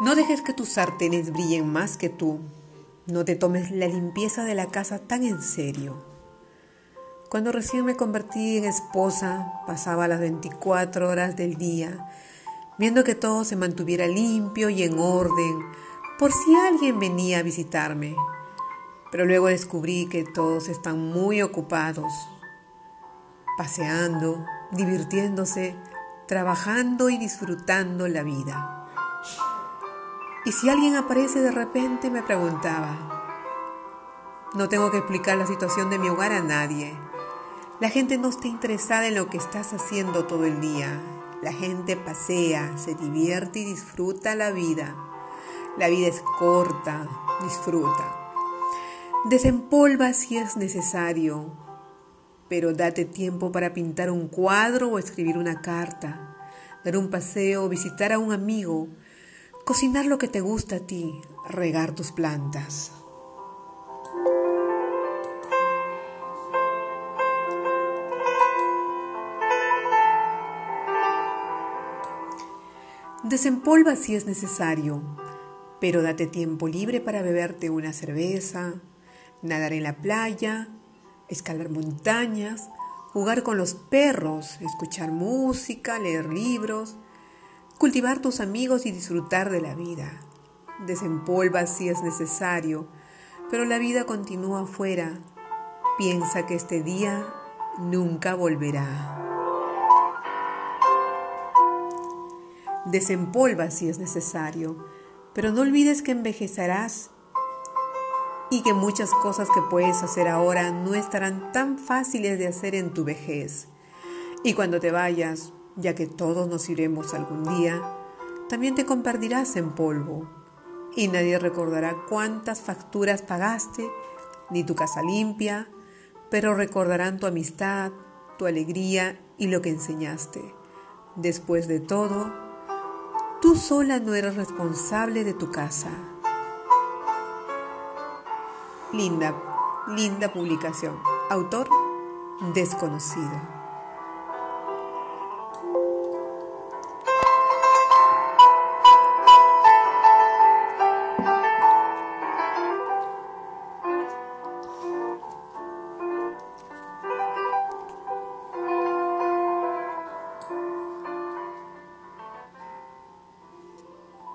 No dejes que tus sartenes brillen más que tú. No te tomes la limpieza de la casa tan en serio. Cuando recién me convertí en esposa, pasaba las 24 horas del día viendo que todo se mantuviera limpio y en orden, por si alguien venía a visitarme. Pero luego descubrí que todos están muy ocupados, paseando, divirtiéndose, trabajando y disfrutando la vida. Y si alguien aparece de repente me preguntaba, no tengo que explicar la situación de mi hogar a nadie. La gente no está interesada en lo que estás haciendo todo el día. La gente pasea, se divierte y disfruta la vida. La vida es corta, disfruta. Desempolva si es necesario, pero date tiempo para pintar un cuadro o escribir una carta, dar un paseo, visitar a un amigo, Cocinar lo que te gusta a ti, regar tus plantas. Desempolva si es necesario, pero date tiempo libre para beberte una cerveza, nadar en la playa, escalar montañas, jugar con los perros, escuchar música, leer libros, cultivar tus amigos y disfrutar de la vida. Desempolva si es necesario, pero la vida continúa afuera. Piensa que este día nunca volverá. Desempolva si es necesario, pero no olvides que envejecerás y que muchas cosas que puedes hacer ahora no estarán tan fáciles de hacer en tu vejez. Y cuando te vayas, ya que todos nos iremos algún día, también te convertirás en polvo y nadie recordará cuántas facturas pagaste ni tu casa limpia, pero recordarán tu amistad, tu alegría y lo que enseñaste. Después de todo, tú sola no eres responsable de tu casa. Linda, linda publicación. Autor desconocido.